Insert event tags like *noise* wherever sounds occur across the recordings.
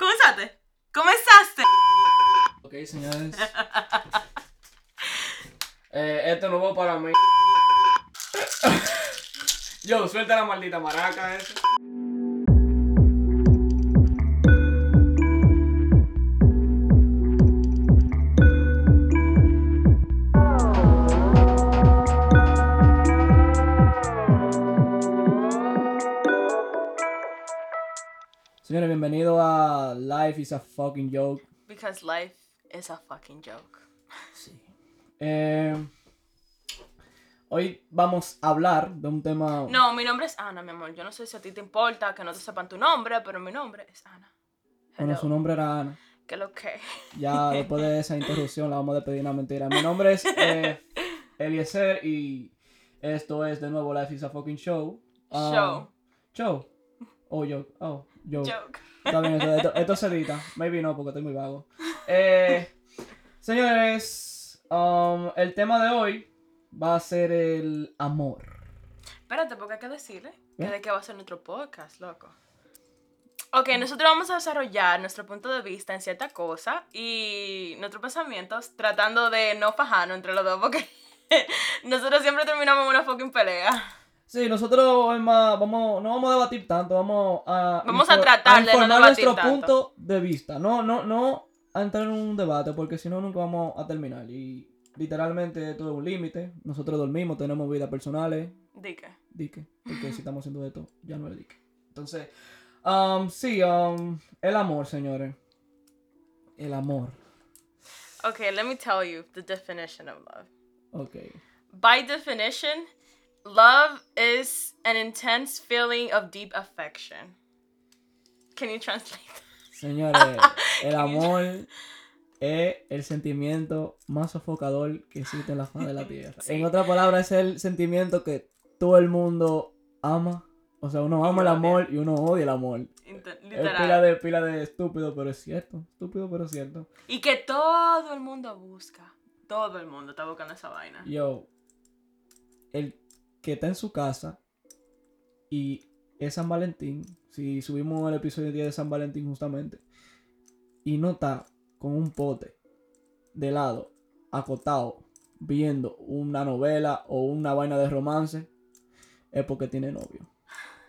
¿Comenzaste? ¿Comenzaste? Ok, señores. *laughs* eh, esto no va para mí. *laughs* Yo, suelta la maldita maraca esa. Life is a fucking joke. Because life is a fucking joke. Sí. Eh, hoy vamos a hablar de un tema. No, mi nombre es Ana, mi amor. Yo no sé si a ti te importa que no te sepan tu nombre, pero mi nombre es Ana. Bueno, su nombre era Ana. ¿Qué lo que? Ya *laughs* después de esa interrupción la vamos a despedir una mentira. Mi nombre es eh, Eliezer y esto es de nuevo Life is a fucking show. Ah, Show. Show. Oh, yo. Oh, yo. Joke. Está bien, esto, esto, se edita. Maybe no, porque estoy muy vago. Eh, señores, um, el tema de hoy va a ser el amor. Espérate, porque hay que decirle que ¿Eh? de qué va a ser nuestro podcast, loco. Ok, nosotros vamos a desarrollar nuestro punto de vista en cierta cosa y nuestros pensamientos tratando de no fajarnos entre los dos porque *laughs* nosotros siempre terminamos en una fucking pelea. Sí, nosotros más, vamos, no vamos a debatir tanto, vamos a, Vamos a tratar de no nuestro tanto. punto de vista. No, no, no a entrar en un debate, porque si no nunca vamos a terminar. Y literalmente todo es un límite. Nosotros dormimos, tenemos vidas personales. ¿Di qué? Dique, porque si estamos haciendo esto, ya no es dique. Entonces, um, sí, um, el amor, señores. El amor. Ok, let me tell you the definition of love. Ok. By definition, love is an intense feeling of deep affection. Can you translate? Señores, *laughs* el amor es el sentimiento más sofocador que existe en la faz de la tierra. *laughs* En otras palabras, es el sentimiento que todo el mundo ama. O sea, uno ama el amor y uno odia el amor. Inte- Es pila Literal. de, pila de estúpido, pero es cierto. Estúpido, pero es cierto. Y que todo el mundo busca. Todo el mundo está buscando esa vaina. Yo, el que está en su casa y es San Valentín, si subimos el episodio 10 de San Valentín justamente, y no está con un pote de helado, acotado, viendo una novela o una vaina de romance, es porque tiene novio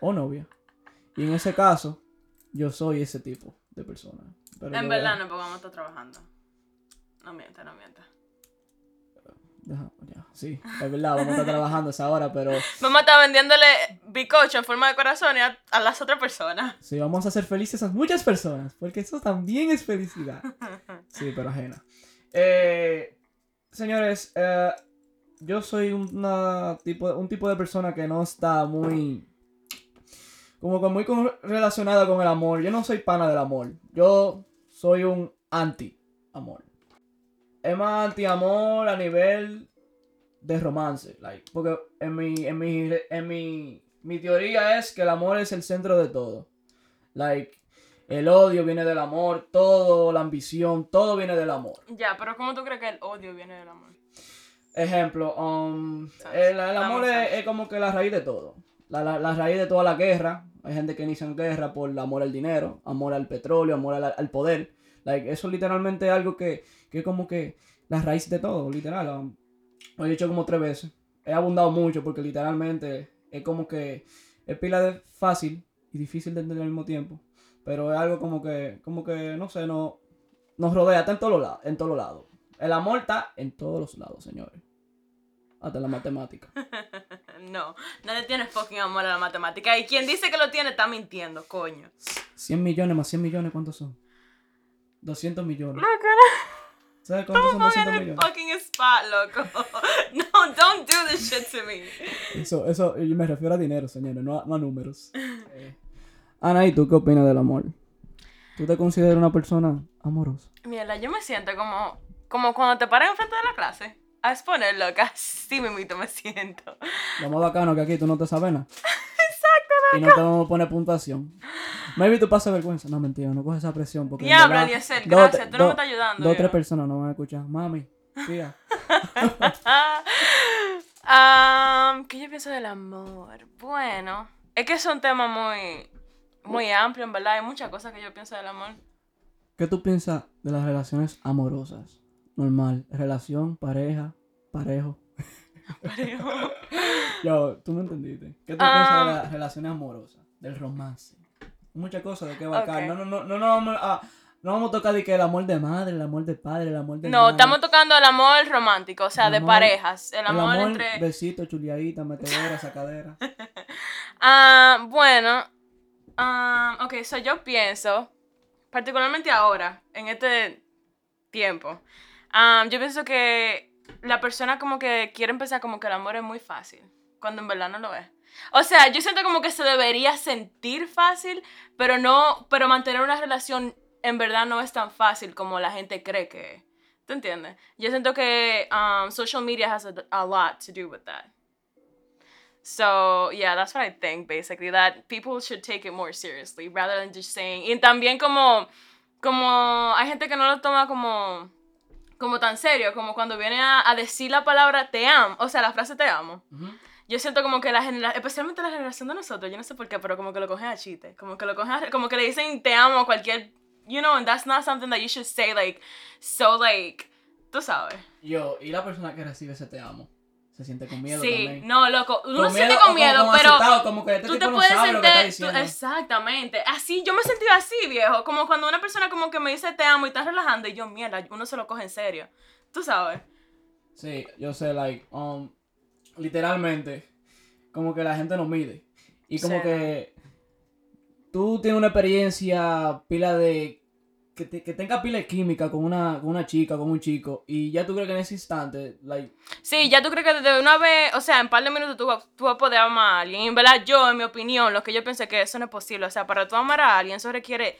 o novia. Y en ese caso, yo soy ese tipo de persona. Pero En verdad no, porque vamos a estar trabajando. No mienta, no mienta. Sí, es verdad, vamos a estar trabajando esa hora, pero Vamos a estar vendiéndole bicocho en forma de corazón a, a las otras personas. Sí, vamos a hacer felices a muchas personas, porque eso también es felicidad. *laughs* Sí, pero ajena. Eh, señores, eh, yo soy una tipo, un tipo de persona que no está muy... Como que muy con- relacionada con el amor. Yo no soy pana del amor. Yo soy un anti-amor. Es más anti-amor a nivel de romance. Like, porque en mi, en mi, en mi, mi teoría es que el amor es el centro de todo. Like, el odio viene del amor, todo, la ambición, todo viene del amor. Ya, pero ¿cómo tú crees que el odio viene del amor? Ejemplo, um, el, el amor es, es como que la raíz de todo. La, la- la raíz de toda la guerra. Hay gente que inicia en guerra por amor al dinero, amor al petróleo, amor al, al poder. Like, eso literalmente es algo que, que es como que la raíz de todo, literal. lo he dicho como tres veces. He abundado mucho porque literalmente es como que es pila de fácil y difícil de entender al mismo tiempo. Pero es algo como que, como que, no sé, no, nos rodea, está en todos los lados, en todos lados. El amor está en todos los lados, señores. Hasta la matemática. *laughs* No, nadie tiene fucking amor a la matemática. Y quien dice que lo tiene está mintiendo, coño. 100 millones más 100 millones, ¿cuántos son? 200 millones. Loco, ¿Sabes cuántos son no 200 pongan el millones? fucking spot, loco. *laughs* No, don't do this shit to me. Eso, eso, yo me refiero a dinero, señores, no a, no a números. *laughs* Eh, Ana, ¿y tú qué opinas del amor? ¿Tú te consideras una persona amorosa? Mierda, yo me siento como, como cuando te paran enfrente de la clase. A exponer, loca. *laughs* Así mismito me siento. Lo más bacano que aquí tú no te sabes nada. Y no te vamos a poner puntuación. Maybe tú pasas vergüenza. No, mentira, no coges esa presión. Porque Diablo, Eliezer, gracias, tú no me estás ayudando, Dos o tres personas no van a escuchar. Mami, tía. *laughs* Am, ¿Qué yo pienso del amor? Bueno, es que es un tema muy, muy amplio, en verdad. Hay muchas cosas que yo pienso del amor. ¿qué tú piensas de las relaciones amorosas? Normal, relación, pareja, parejo. Parejo. *laughs* Yo, tú me entendiste. ¿Qué tú Ah. piensas de las relaciones amorosas? Del romance. Muchas cosas de qué bacán. Ok. No, no, no, no, no, vamos a, no vamos a tocar de que el amor de madre, el amor de padre, el amor de No, estamos tocando el amor romántico, o sea, El de amor- parejas. El El amor, entre. besito, chuliadita, metedera, sacadera. *laughs* Ah, bueno. ah, ok, so yo pienso, particularmente ahora, en este tiempo, ah, yo pienso que la persona como que quiere empezar como que el amor es muy fácil, cuando en verdad no lo es. O sea, yo siento como que se debería sentir fácil, pero no, pero mantener una relación en verdad no es tan fácil como la gente cree que es. ¿Te entiendes? Yo siento que um, social media has a, a lot to do with that. So, yeah, that's what I think, basically, that people should take it more seriously rather than just saying. Y también como, como hay gente que no lo toma como, como tan serio, como cuando viene a, a decir la palabra te amo, o sea, la frase te amo. Ujú. Yo siento como que la generación, especialmente la generación de nosotros, yo no sé por qué, pero como que lo cogen a chiste, como que lo cogen a- como que le dicen te amo a cualquier, you know, and that's not something that you should say like, so like, tú sabes. Yo, y la persona que recibe ese te amo, se siente con miedo sí, también. no, loco, uno se siente con como- miedo, como pero asustado, como que este tú te puedes sentir, tú- exactamente, así, yo me sentí así, viejo, como cuando una persona como que me dice te amo y está relajando y yo, mierda, uno se lo coge en serio, tú sabes. Sí, yo sé, like, um, literalmente, como que la gente nos mide. Y como Sí. que tú tienes una experiencia pila de... Que, te- que tenga pila química con una, con una chica, con un chico, y ya tú crees que en ese instante, like, Sí, ya tú crees que de una vez, o sea, en un par de minutos tú, tú vas a poder amar a alguien. Y en verdad, yo, en mi opinión, lo que yo pensé que eso no es posible. O sea, para tú amar a alguien, eso requiere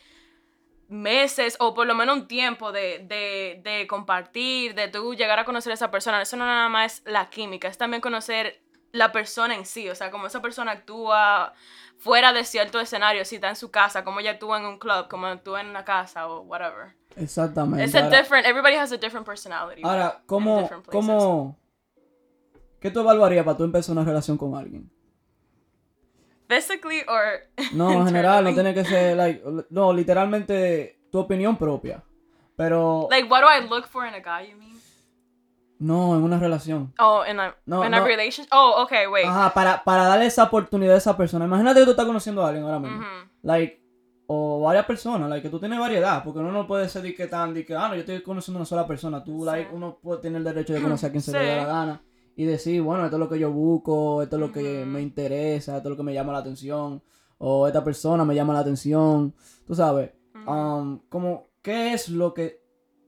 meses o por lo menos un tiempo de, de, de compartir, de tú llegar a conocer a esa persona. Eso no nada más es la química, es también conocer la persona en sí. O sea, cómo esa persona actúa fuera de cierto escenario, si está en su casa, cómo ella actúa en un club, cómo actúa en una casa o whatever. exactamente. It's a Ahora- different, everybody has a different personality. Ahora, ¿cómo, cómo, qué tú evaluarías para tú empezar una relación con alguien? Physically or *laughs* No, en general, no tiene que ser, like, no, literalmente tu opinión propia. Pero, Like, what do I look for in a guy, you mean? No, en una relación. Oh, in a, No, in a no. relationship? Oh, okay, wait. Ajá, para, para darle esa oportunidad a esa persona. Imagínate que tú estás conociendo a alguien ahora mismo. Ujú. Like, o varias personas, like, que tú tienes variedad. Porque uno no puede ser de que tan, de que, ah, no, yo estoy conociendo a una sola persona. Tú, Sí. like, uno puede tener el derecho de conocer a quien se le dé la gana. Y decir, bueno, esto es lo que yo busco, esto es lo que Ujú. me interesa, esto es lo que me llama la atención. O esta persona me llama la atención. Tú sabes. Ujú. Um, como, ¿qué es lo que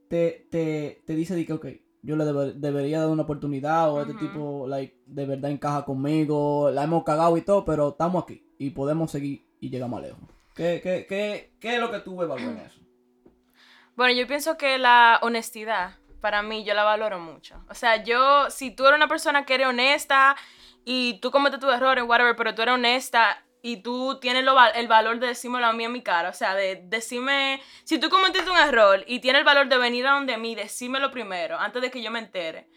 te, te, te dice de que, ok, yo le debe- debería dar una oportunidad o este tipo, like, de verdad encaja conmigo, la hemos cagado y todo, pero estamos aquí y podemos seguir y llegamos lejos. ¿Qué, qué, qué, qué es lo que tú evalúas en eso? Bueno, yo pienso que la honestidad, para mí, yo la valoro mucho. O sea, yo, si tú eres una persona que eres honesta y tú cometes tus errores, whatever, pero tú eres honesta y tú tienes lo el valor de decírmelo a mí en mi cara, o sea, de decirme, si tú cometiste un error y tienes el valor de venir a donde mí, decírmelo primero, antes de que yo me entere.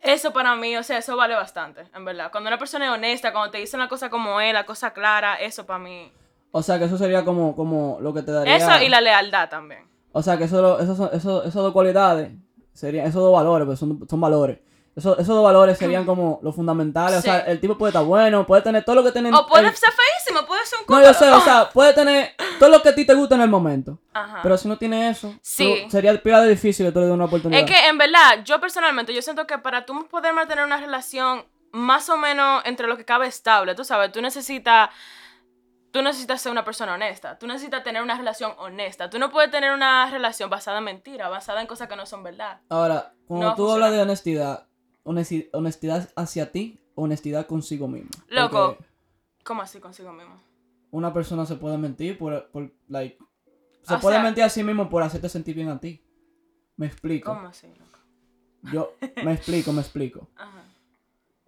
Eso para mí, o sea, eso vale bastante, en verdad. Cuando una persona es honesta, cuando te dicen la cosa como es, la cosa clara, eso para mí. O sea, que eso sería como, como lo que te daría... Eso y la lealtad también. O sea, que eso, son- eso- esas dos cualidades, serían, esos dos valores, pues son, son valores. Eso- esos dos valores serían como los fundamentales. O sea, el tipo puede estar bueno, puede tener todo lo que tiene... O puede el- ser feísimo, puede ser un No, yo sé, o sea, puede tener todo lo que a ti te gusta en el momento. Ajá. Pero si no tiene eso, Sí. tú- sería pila de difícil que tú le una oportunidad. Es que en verdad, yo personalmente, yo siento que para tú poder mantener una relación más o menos entre lo que cabe estable, tú sabes, tú necesitas, tú necesitas ser una persona honesta, tú necesitas tener una relación honesta, tú no puedes tener una relación basada en mentira, basada en cosas que no son verdad. Ahora, cuando No tú hablas de honestidad, honesti- honestidad hacia ti, honestidad consigo mismo. Loco. Porque ¿Cómo así consigo mismo? una persona se puede mentir por, por like, se O puede sea- mentir a sí mismo por hacerte sentir bien a ti. Me explico. ¿Cómo así, loco? Yo, me *laughs* explico, me explico. Ajá.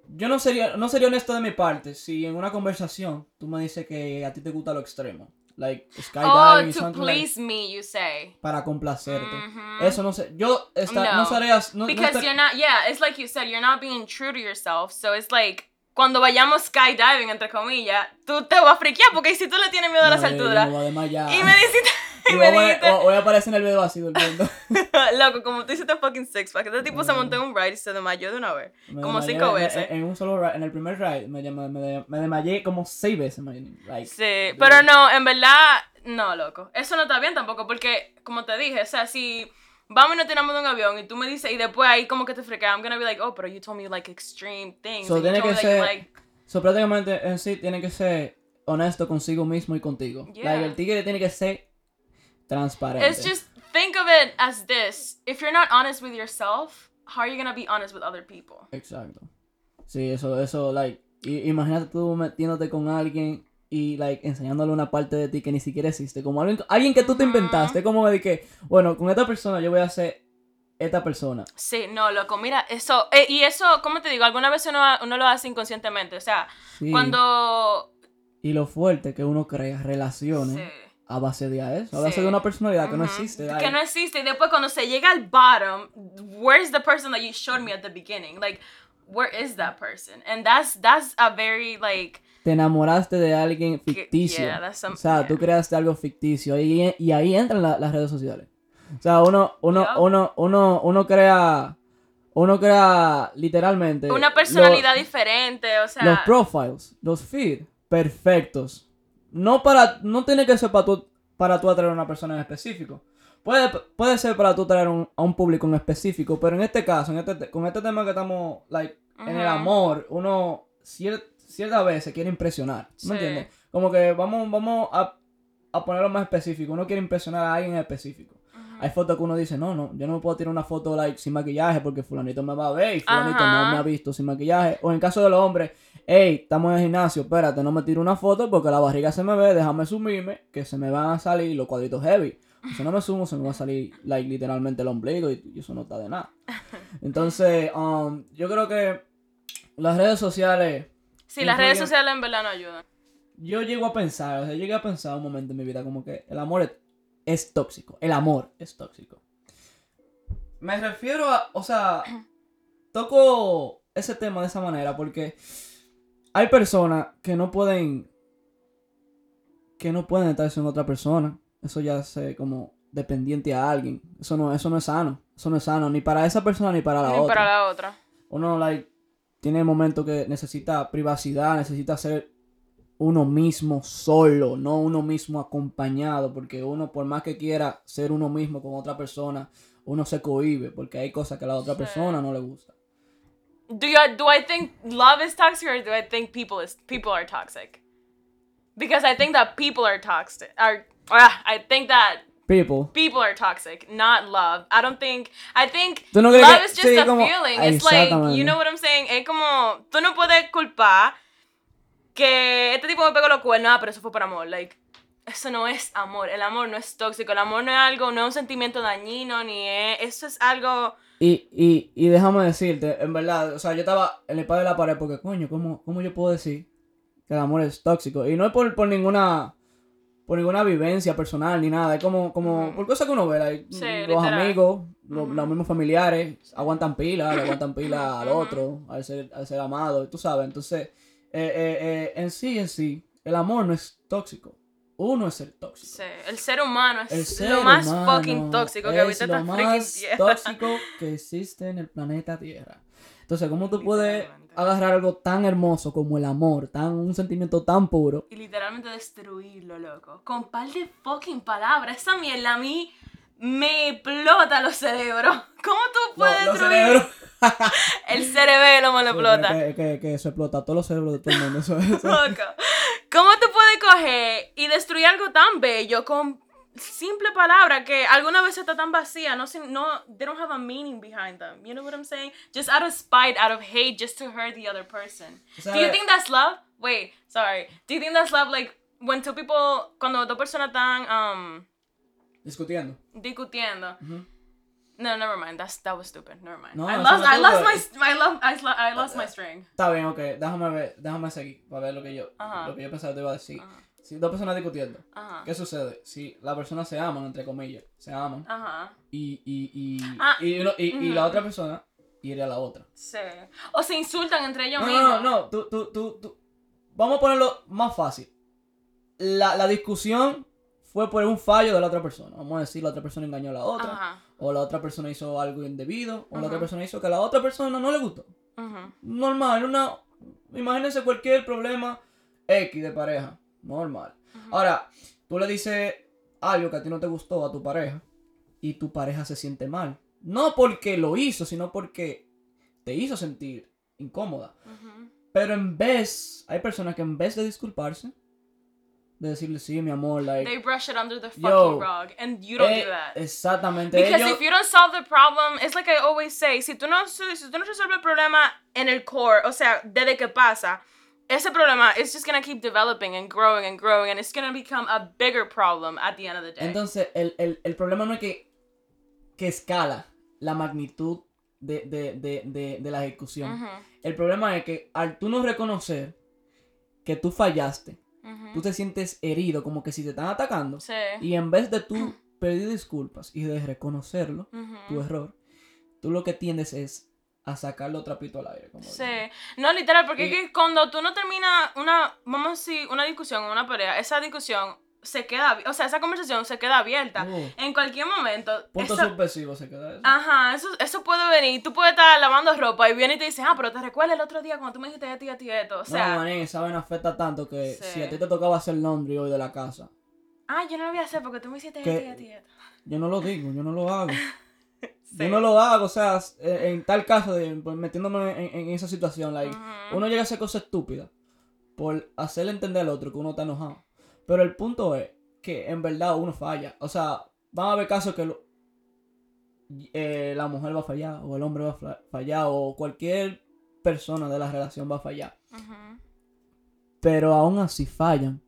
Yo no sería, no sería honesto de mi parte si en una conversación tú me dices que a ti te gusta lo extremo. Like Oh, skydiving, to something like- please me, you say. para complacerte. Mhm. Eso no sé. Yo esta- no, No. sería. No, no Because estar- you're not, yeah, it's like you said, you're not being true to yourself. So it's like, cuando vayamos skydiving, entre comillas, tú te vas a friquear porque si tú le tienes miedo a las No, alturas y me dices, *laughs* Y me voy, dijiste- voy- a aparecer en el video así durmiendo. *laughs* Loco, como tú hiciste fucking six pack. Este tipo se montó en un ride y se desmayó de una vez. Me Como desmayé cinco veces. En, en un solo ride, en el primer ride, me, me, de- me desmayé como seis veces. like, Sí, pero no, en verdad, no, loco. Eso no está bien tampoco, porque, como te dije, o sea, si vamos y nos tiramos de un avión y tú me dices, y después ahí como que te frequea, I'm gonna be like, oh, pero you told me like extreme things. So, tiene que me ser- like- So, prácticamente en sí tiene que ser honesto consigo mismo y contigo. Yeah. Like, el tigre tiene que ser transparente. It's just, think of it as this. If you're not honest with yourself, how are you gonna be honest with other people? Exacto. Sí, eso, eso, like, i- imagínate tú metiéndote con alguien y, like, enseñándole una parte de ti que ni siquiera existe. Como alguien, alguien que tú te inventaste, como de que, bueno, con esta persona yo voy a ser esta persona. Sí, no, loco, mira, eso, eh, y eso, ¿cómo te digo? Alguna vez uno, uno lo hace inconscientemente, o sea, Sí. cuando... Y lo fuerte que uno crea relaciones Sí. A base de eso, a base Sí. de una personalidad que no Ujú. existe. Que no existe. Y después cuando se llega al bottom, where's the person that you showed me at the beginning? Like, where is that person? And that's that's a very like Te enamoraste de alguien ficticio. yeah, that's some- o sea, yeah. tú creaste algo ficticio y, y ahí entran la- las redes sociales. O sea, uno, uno, uno, uno, uno crea, uno crea literalmente una personalidad diferente, o sea, los profiles, los feeds perfectos. No para, no tiene que ser para tú, para tú atraer a una persona en específico. Puede, puede ser para tú atraer un- a un público en específico, pero en este caso, en este, te- con este tema que estamos, like, en el amor, uno cier- ciertas veces quiere impresionar, ¿me Sí. entiendes? Como que vamos, vamos a, a ponerlo más específico, uno quiere impresionar a alguien en específico. Hay fotos que uno dice, no, no, yo no me puedo tirar una foto like sin maquillaje porque fulanito me va a ver y fulanito Ajá. no me ha visto sin maquillaje. O en caso de los hombres, hey, estamos en el gimnasio, espérate, no me tiro una foto porque la barriga se me ve, déjame sumirme, que se me van a salir los cuadritos heavy. Si no me sumo, se me va a salir like, literalmente el ombligo y, y eso no está de nada. *laughs* Entonces, um, yo creo que las redes sociales, Sí, las redes sociales en verdad no ayudan. yo llego a pensar, o sea, llegué a pensar un momento en mi vida como que el amor es, es tóxico. El amor es tóxico. Me refiero a, o sea, *clears throat* toco ese tema de esa manera porque hay personas que no pueden, que no pueden estar sin otra persona. Eso ya es como dependiente a alguien. Eso no, eso no es sano. Eso no es sano ni para esa persona ni para la Ni otra para la otra. uno like tiene momentos que necesita privacidad, necesita ser uno mismo solo, no uno mismo acompañado, porque uno por más que quiera ser uno mismo con otra persona, uno se cohíbe porque hay cosas que a la otra persona no le gusta. Do you do I think love is toxic or do I think people is people are toxic? Because I think that people are toxic. Are ah, I think that People, people are toxic, not love. I don't think. I think ¿Tú no crees love que- is just sí, a como- feeling. It's like you know what I'm saying. Es como tú no puedes culpar que este tipo me pegó los cuernos, ah, pero eso fue por amor. Like eso no es amor. El amor no es tóxico. El amor no es algo, no es un sentimiento dañino ni es. Eso es algo. Y, y, y déjame decirte, en verdad, o sea, yo estaba en el padre de la pared porque, coño, ¿cómo, ¿cómo yo puedo decir que el amor es tóxico? Y no es por, por ninguna por ninguna vivencia personal ni nada, es como, como por cosas que uno ve, like, Sí, los literal. amigos, lo- Ujú. los mismos familiares, aguantan pila, le aguantan pila al otro, al ser, al ser amado, tú sabes, entonces, eh, eh, eh, en sí, en sí, el amor no es tóxico, uno es el tóxico. sí, el ser humano es El ser lo más fucking tóxico que lo esta más tierra. tóxico que existe en el planeta Tierra. Entonces, ¿cómo tú puedes agarrar algo tan hermoso como el amor, tan un sentimiento tan puro? Y literalmente destruirlo, loco. Con par de fucking palabras. Esa mierda a mí me explota los cerebros. *laughs* ¿Cómo tú puedes los destruir? *laughs* El cerebelo me lo explota. Que, que, que se explota todos los cerebros de todo el mundo. Eso, eso. ¿Cómo tú puedes coger y destruir algo tan bello con simple palabra que alguna vez está tan vacía? No, no, they don't have a meaning behind them. You know what I'm saying? Just out of spite, out of hate, just to hurt the other person. O sea, Do you think that's love? Wait, sorry. Do you think that's love? Like when two people, cuando dos personas están um, Discutiendo. discutiendo. Ujú. No, never mind. That's that was stupid. Never mind. No, I lost. I lost my. I love. I, lost my string. Está bien, ok. Déjame ver, déjame seguir para ver lo que yo, Ajá. lo que yo pensaba que te iba a decir. Si dos personas discutiendo. ¿qué sucede? Si las personas se aman, entre comillas, se aman, Ajá. y, y, y, Ah, y, uno- y- la otra persona hiere a la otra. Sí. O se insultan entre ellos No, mismos. no, no, no, tú, tú, tú, tú. Vamos a ponerlo más fácil. La, la discusión fue por un fallo de la otra persona. Vamos a decir, la otra persona engañó a la otra, Ajá. o la otra persona hizo algo indebido, o la otra persona hizo que a la otra persona no le gustó. Ujú. Normal, una. Imagínense cualquier problema X de pareja. Normal. Ahora, tú le dices algo que a ti no te gustó a tu pareja y tu pareja se siente mal. No porque lo hizo, sino porque te hizo sentir incómoda. Pero en vez, hay personas que en vez de disculparse, de decirle sí, mi amor, like. They brush it under the fucking Yo. rug, and you don't eh, do that. Exactamente. Because ellos- if you don't solve the problem, it's like I always say, si tú no, si tú no resuelves el problema en el core, o sea, desde que pasa, ese problema is just gonna keep developing and growing and growing, and it's gonna become a bigger problem at the end of the day. Entonces, el, el- el problema no es que, que escala la magnitud de, de- de- de- de la ejecución. El problema es que al tú no reconocer que tú fallaste, tú te sientes herido, como que si te están atacando. Sí. Y en vez de tú *clears throat* pedir disculpas y de reconocerlo, tu error, tú lo que tiendes es a sacarlo trapito al aire. Como Sí, no literal, porque Y- es que cuando tú no terminas una, vamos a decir, una discusión, una pelea, esa discusión se queda, o sea, esa conversación se queda abierta. Uh, En cualquier momento, punto eso- subversivo se queda eso. Ajá, eso, eso puede venir. Tú puedes estar lavando ropa y viene y te dice, ah, pero te recuerdas el otro día cuando tú me dijiste esto y esto y esto. O sea, no, manín, esa vaina afecta tanto que Sí. si a ti te tocaba hacer laundry hoy de la casa, ah, yo no lo voy a hacer porque tú me hiciste esto y esto y esto. yo no lo digo, yo no lo hago. *laughs* Sí. Yo no lo hago, o sea, en, tal caso, de, pues, metiéndome en, en esa situación, like, uno llega a hacer cosas estúpidas por hacerle entender al otro que uno está enojado. Pero el punto es que en verdad uno falla. O sea, van a haber casos que lo- eh, la mujer va a fallar, o el hombre va a fa- fallar, o cualquier persona de la relación va a fallar. Ujú. Pero aún así fallan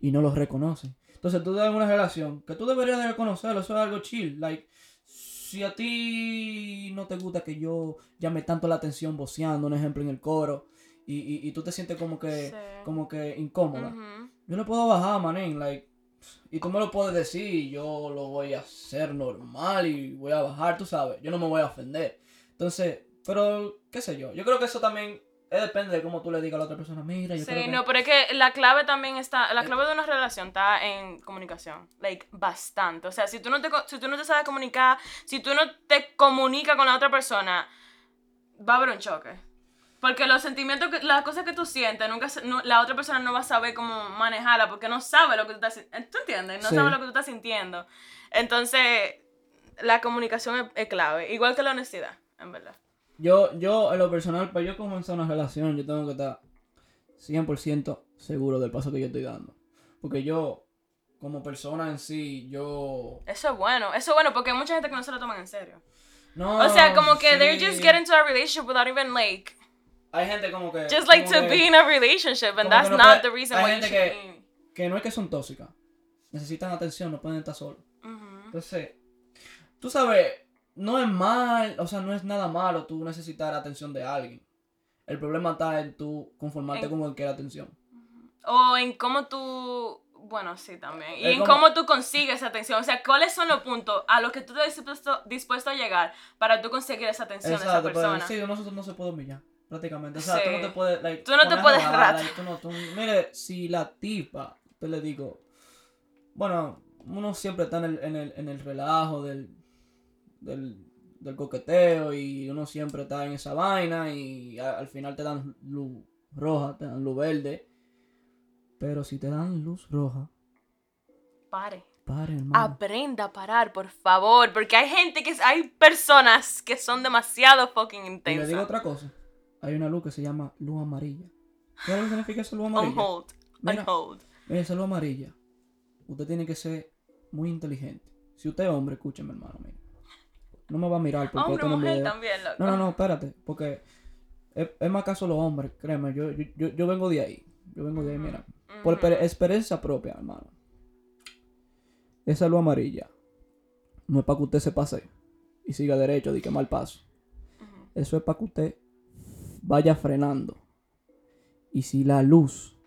y no los reconocen. Entonces tú en una relación que tú deberías de reconocerlo, eso es algo chill. Like, si a ti no te gusta que yo llame tanto la atención voceando, un ejemplo en el coro, y, y, y tú te sientes como que, Sí. como que incómoda. Yo le puedo bajar, manín, like, y tú me lo puedes decir, y yo lo voy a hacer normal y voy a bajar, tú sabes, yo no me voy a ofender. Entonces, pero, qué sé yo, yo creo que eso también eh, depende de cómo tú le digas a la otra persona, mira, yo creo Sí, que... no, pero es que la clave también está, Eh. la clave de una relación está en comunicación, like, bastante. O sea, si tú no te, si tú no te sabes comunicar, si tú no te comunicas con la otra persona, va a haber un choque. Porque los sentimientos, que, las cosas que tú sientes, nunca, no- la otra persona no va a saber cómo manejarla porque no sabe lo que tú estás. ¿Tú entiendes? No Sí. sabe lo que tú estás sintiendo. Entonces, la comunicación es, es clave, igual que la honestidad, en verdad. Yo, yo, en lo personal, para yo comenzar una relación, yo tengo que estar 100% seguro del paso que yo estoy dando. Porque yo, como persona en sí, yo... Eso es bueno, eso es bueno porque hay mucha gente que no se lo toman en serio. No, O sea, como que they're sí. just getting into a relationship without even like, Hay gente como que... just like to que- be in a relationship, and that's no not puede- the reason why you should que- be. Que no es que son tóxicas. Necesitan atención, no pueden estar solos. Ujú. Entonces, tú sabes, no es mal, o sea, no es nada malo tú necesitar la atención de alguien. El problema está en tú conformarte En- con cualquier atención. O en cómo tú, bueno, sí, también. Y Es en como- cómo tú consigues esa atención. O sea, ¿cuáles son los puntos a los que tú estás dispuesto, dispuesto a llegar para tú conseguir esa atención de esa Exacto, pero persona? sí, nosotros no se puede humillar, prácticamente. O sea, tú Sí. no te puedes, like, Tú no te puedes like, tú no- tú- mire, si la tipa, te le digo, bueno, uno siempre está en el, en el, en el relajo del, del, del coqueteo y uno siempre está en esa vaina y a- al final te dan luz roja, te dan luz verde. Pero si te dan luz roja, Pare. pare, hermano. Aprenda a parar, por favor. Porque hay gente que, hay personas que son demasiado fucking y le intensas. digo otra cosa. Hay una luz que se llama luz amarilla. ¿Qué es lo que significa esa luz On amarilla? hold. Mira. On hold. Mira, esa luz amarilla. Usted tiene que ser muy inteligente. Si usted es hombre, escúcheme, hermano. Mira. No me va a mirar porque Hombre, no mujer video. también, loco. No, no, no, espérate. Porque es, es más caso los hombres, créeme. Yo, yo, yo, yo vengo de ahí. Yo vengo de ahí, mira. Por experiencia propia, hermano. Esa luz amarilla no es para que usted se pase y siga derecho de que mal paso. Eso es para que usted vaya frenando. Y si la luz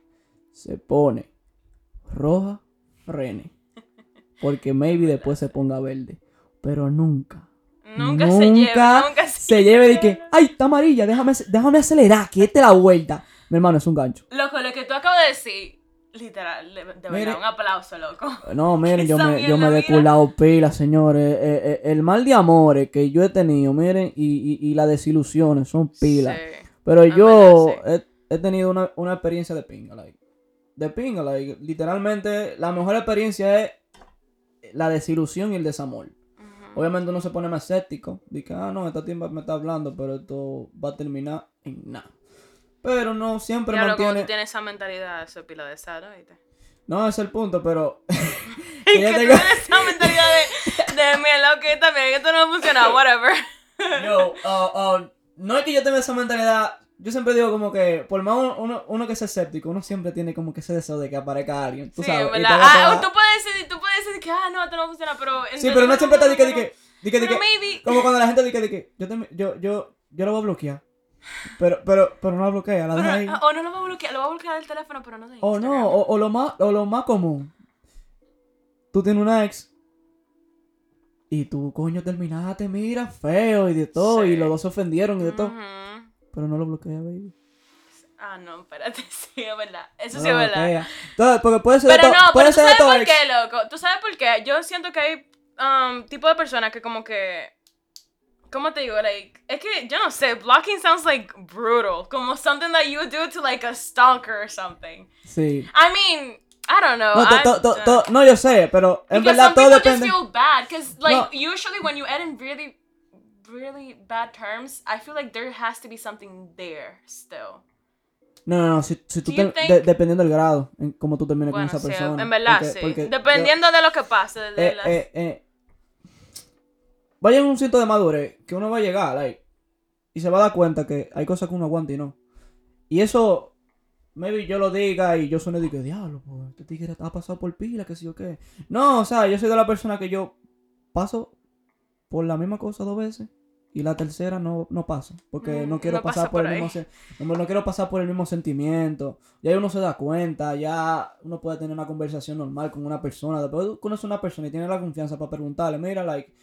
se pone roja, frene. Porque maybe después se ponga verde. Pero nunca, Nunca, se lleva, nunca se, se lleve de que, ay, está amarilla, déjame, déjame acelerar, que esta es la vuelta. Mi hermano, es un gancho. Loco, lo que tú acabas de decir, Literal, de, verdad, un aplauso, loco. No, miren, yo me, yo me he deculado pila, señores. Eh, eh, el mal de amores que yo he tenido, miren, y, y, y las desilusiones son pilas. Sí. Pero En yo he, he tenido una, una experiencia de pinga, like. De pinga, like. Literalmente, la mejor experiencia es la desilusión y el desamor. Obviamente uno se pone más escéptico. Dice, ah, no, esta tiempo me está hablando, pero esto va a terminar en nada. Pero no, siempre como mantiene... tú tienes esa mentalidad, eso es pila de sal, ¿oíste? No, ese es el punto, pero... *laughs* *laughs* que yo tengo- esa mentalidad de, de mira, ok, también, esto no funciona, whatever. Yo, oh, oh, no es que yo tenga esa mentalidad. Yo siempre digo como que, por más uno, uno, uno que sea escéptico, uno siempre tiene como que ese deseo de que aparezca alguien. Tú Sí, sabes. verdad. Ah, tú puedes decir, tú puedes decir que, ah, no, esto no funciona, pero... Sí, pero no siempre está de que, de que, de que, de Pero que- maybe... como cuando la gente dice de que, yo, te- yo, yo, yo lo voy a bloquear. Pero, pero, pero no la bloquea, la deja ahí. Pero, o no lo va a bloquear, lo va a bloquear del teléfono, pero no de O Instagram. no, o, o lo más, o lo más común. Tú tienes una ex. Y tú, coño, terminaste, mira, feo y de todo. Sí. Y los dos se ofendieron y de todo. Pero no lo bloquea, baby. Ah, no, espérate, *laughs* sí, es verdad. Eso No sí es verdad. bloquea. Entonces, porque puede ser de Pero todo. no, puede pero tú ser de sabes todo por qué, loco. Tú sabes por qué. Yo siento que hay um, tipo de personas que como que... ¿Cómo te digo? Like, es que, yo no sé, blocking sounds like brutal. Como something that you do to like a stalker or something. Sí. I mean, I don't know. No, to- to- to- no, yo sé, pero en Because verdad some todo people just depende. feel bad. Because, like, No. usually when you end in really, really bad terms, I feel like there has to be something there still. No, no, no, si, si tú te- think- de- dependiendo del grado, en cómo tú termines Bueno, con esa sí, persona. en verdad, Porque- sí. porque yo- Dependiendo de lo que pase. de eh, las- eh, eh, vaya en un sitio de madurez que uno va a llegar, like, y se va a dar cuenta que hay cosas que uno aguanta y no. Y eso, maybe yo lo diga y yo suene de que, diablo, pues, este tigre ha pasado por pila, que sé yo qué. No, o sea, yo soy de la persona que yo paso por la misma cosa dos veces y la tercera no, no paso. Porque Mm, no quiero no pasar por, por el mismo no, no quiero pasar por el mismo sentimiento. Ya uno se da cuenta, ya uno puede tener una conversación normal con una persona. Después tú conoces a una persona y tienes la confianza para preguntarle, mira, like,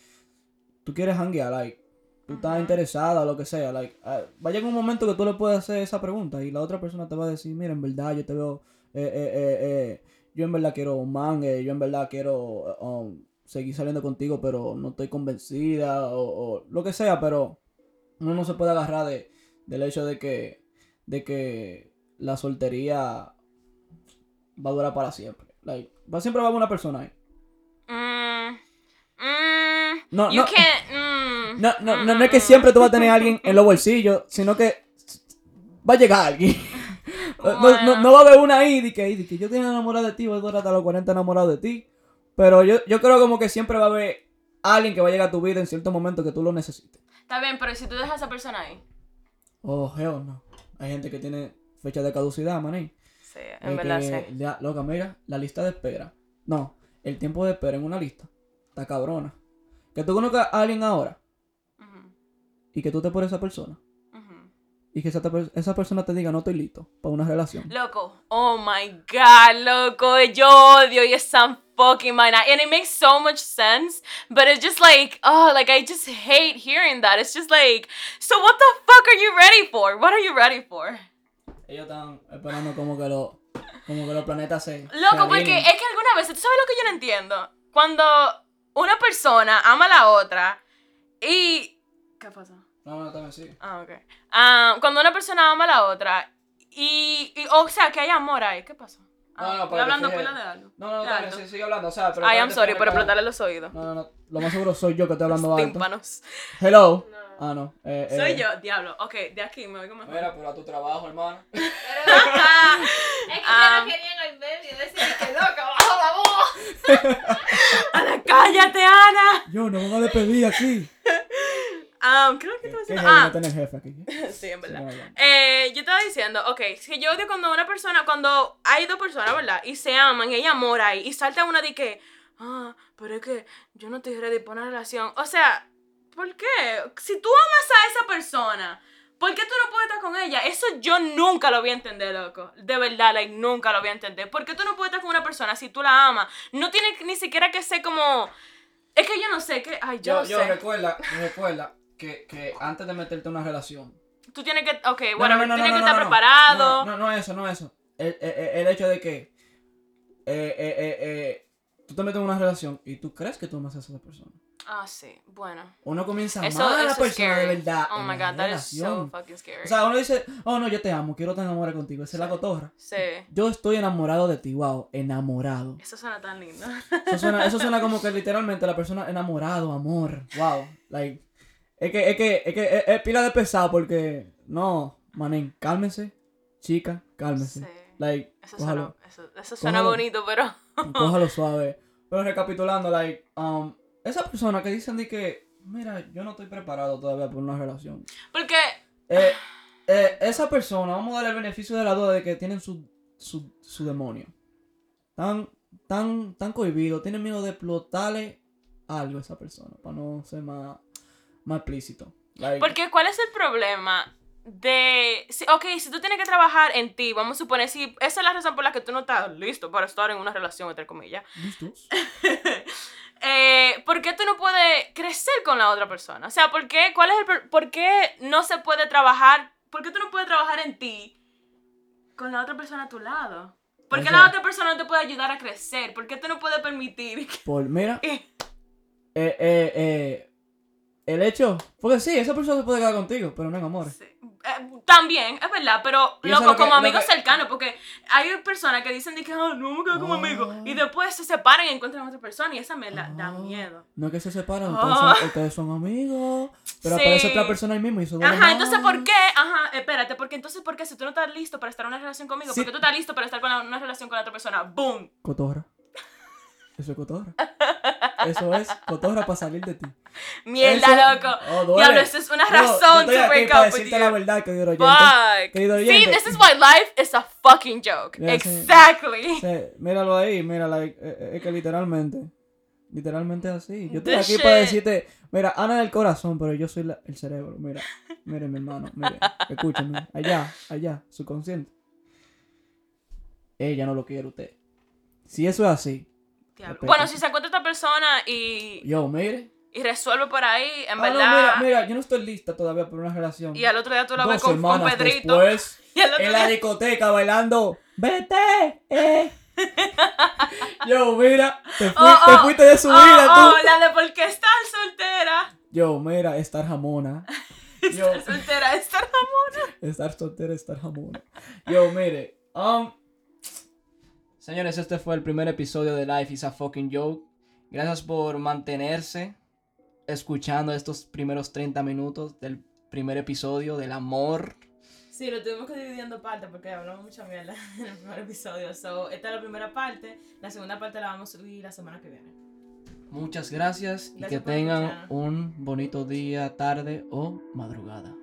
tú quieres hanguear, like, tú estás interesada o lo que sea, like, ah, va a llegar un momento que tú le puedes hacer esa pregunta y la otra persona te va a decir, mira, en verdad yo te veo, eh, eh, eh, eh, yo en verdad quiero un mangue, yo en verdad quiero um, seguir saliendo contigo, pero no estoy convencida o, o lo que sea, pero uno no se puede agarrar de, del hecho de que, de que la soltería va a durar para siempre. Like, va, siempre va a haber una persona ahí. Mm, mm, No, you no. can't. mm, No, no, mm, no, no es que mm. siempre tú vas a tener a alguien en los bolsillos, sino que va a llegar alguien. *laughs* No, no, no va a haber una ahí de que, "Ay, de que yo estoy enamorado de ti, voy a durar hasta los 40 enamorado de ti. Pero yo, yo creo como que siempre va a haber alguien que va a llegar a tu vida en cierto momento que tú lo necesites. Está bien, pero si tú dejas a esa persona ahí. Oh, hell no. Hay gente que tiene fecha de caducidad, maní. Sí, en verdad sí. ya, loca, mira, la lista de espera. No, el tiempo de espera en una lista. Está cabrona. Que tú conozcas a alguien ahora y que tú te por esa persona. Y que esa, esa persona te diga, no estoy listo para una relación. Loco, oh my god, loco, yo odio esa fucking mind. And it makes so much sense, but it's just like, oh, like I just hate hearing that. It's just like, so what the fuck are you ready for? What are you ready for? Ellos están esperando como que, lo, como que los planetas se. se Loco, porque es que alguna vez, ¿tú sabes lo que yo no entiendo? Cuando persona ama a la otra y... ¿Qué pasó? No, no, también sí. Ah, ok. Ah, cuando una persona ama a la otra y, y- o sea, que hay amor ahí, ¿qué pasó? Ah, No, no, hablando pila de algo. No, no, de también sí, sigue hablando. O sea, pero. Ay, I'm sorry por explotarle los oídos. No, no, no. Lo más seguro soy yo que estoy hablando Los alto. tímpanos. Hello. Ah, no. Eh, Soy eh, yo, diablo. Ok, de aquí me oigo mejor. Mira, pero a tu trabajo, hermano. *laughs* Es que Ah. yo no quería en el medio decir que loca, baja la voz. *laughs* Ana, cállate, Ana. Yo, nos van a despedir aquí. *laughs* Ah, creo que ¿Qué tú qué vas jefe a no Ah, tener jefe aquí? sí, en verdad. Sí, no, no. Eh, yo estaba diciendo, ok, es que yo odio cuando una persona, cuando hay dos personas, ¿verdad? Y se aman, y hay amor ahí, y salta una de que, ah, pero es que yo no estoy ready para una relación. O sea, ¿por qué? Si tú amas a esa persona, ¿por qué tú no puedes estar con ella? Eso yo nunca lo voy a entender, loco. De verdad, like, nunca lo voy a entender. ¿Por qué tú no puedes estar con una persona si tú la amas? No tiene ni siquiera que ser como... Es que yo no sé, que... Ay, yo, Yo, no yo sé. recuerda, recuerda que, que antes de meterte en una relación. Tú tienes que... Ok, No, bueno, no, no, tienes que no, estar preparado. No, no, eso, no eso. El, el- el hecho de que eh, eh, eh, eh, tú te metes en una relación y tú crees que tú amas a esa persona. Ah, sí, bueno. Uno comienza a Eso, amar a la persona de verdad. Oh en my god, that is so relación. fucking scary. O sea, uno dice, oh no, yo te amo, quiero estar enamorado contigo. Esa es la Sí. cotorra. sí. Yo estoy enamorado de ti, wow, enamorado. Eso suena tan lindo. Eso suena, eso suena como que *laughs* literalmente la persona enamorado, amor, wow. Like, es que, es que, es que es, es pila de pesado porque, no, manín, cálmese, chica, cálmese. Sí. Like, Eso cójalo, suena, eso, eso suena Cójalo. bonito, pero. cójalo suave. Pero recapitulando, like, um, esa persona que dicen de que, mira, yo no estoy preparado todavía por una relación. Porque. Eh, eh, esa persona, vamos a darle el beneficio de la duda de que tienen su, su, su demonio. Tan, tan, tan cohibido, tienen miedo de explotarle algo a esa persona, para no ser más, más explícito. Like, Porque, ¿cuál es el problema? De. Si, ok, si tú tienes que trabajar en ti, vamos a suponer, si esa es la razón por la que tú no estás listo para estar en una relación, entre comillas. ¿Listos? *laughs* eh, ¿Por qué tú no puedes crecer con la otra persona? O sea, ¿por qué, cuál es el, ¿por qué no se puede trabajar? ¿Por qué tú no puedes trabajar en ti con la otra persona a tu lado? ¿Por qué O la otra persona no te puede ayudar a crecer? ¿Por qué tú no puedes permitir que... Por, mira, *laughs* Eh, eh, eh, eh, el hecho, porque sí, esa persona se puede quedar contigo, pero no en amor. Sí. Eh, también, es verdad, pero loco, lo que- como lo amigos que- cercanos, porque hay personas que dicen de que "Ah, no a quedar como Ah. amigos y después se separan y encuentran a otra persona y esa me la, da Ah. miedo. No es que se separan, Ah. ustedes, son, amigos, pero Sí. aparece otra persona ahí mismo y eso Ajá, entonces. ¿por qué? Ajá, espérate, porque entonces ¿por qué si tú no estás listo para estar en una relación conmigo? Sí. Porque tú estás listo para estar con la- una relación con la otra persona. ¡Boom! Cotorra. Eso es cotorra. Eso es cotorra para salir de ti. Mierda, Eso- loco. Oh. Diablo, esa es una No, yo razón estoy to aquí para decirte la verdad, querido oyente. Fuck. Querido See, oyente. this is why life is a fucking joke. Exactly. Sí, míralo ahí, míralo eh, eh, Es que literalmente. Literalmente así. Yo estoy aquí para decirte, mira, Ana del corazón, pero yo soy la- el cerebro. Mira, mire mi hermano, mire, escúchame. Allá, allá, subconsciente. Ella no lo quiere usted. Si eso es así. Bueno, si se encuentra esta persona y, yo, mire. y resuelve por ahí, en Ah, verdad. no, mira, mira, yo no estoy lista todavía por una relación. Y al otro día tú la ves con, con Pedrito. después, *laughs* Y al otro en la día. discoteca bailando, vete, eh. *laughs* Yo, mira, te, fui- Oh, te oh, fuiste de su Oh, vida, oh, tú. la de por qué estar soltera. Yo, mira, estar jamona. *laughs* Yo, Estar soltera, estar jamona. estar soltera, estar jamona. Yo, mire, um, señores, este fue el primer episodio de Life is a Fucking Joke. Gracias por mantenerse escuchando estos primeros 30 minutos del primer episodio del amor. Sí, lo tuvimos que dividir en dos partes porque hablamos mucha mierda *laughs* en el primer episodio. So, esta es la primera parte. La segunda parte la vamos a subir la semana que viene. Muchas gracias y Gracias que por tengan escuchar. un bonito día, tarde o madrugada.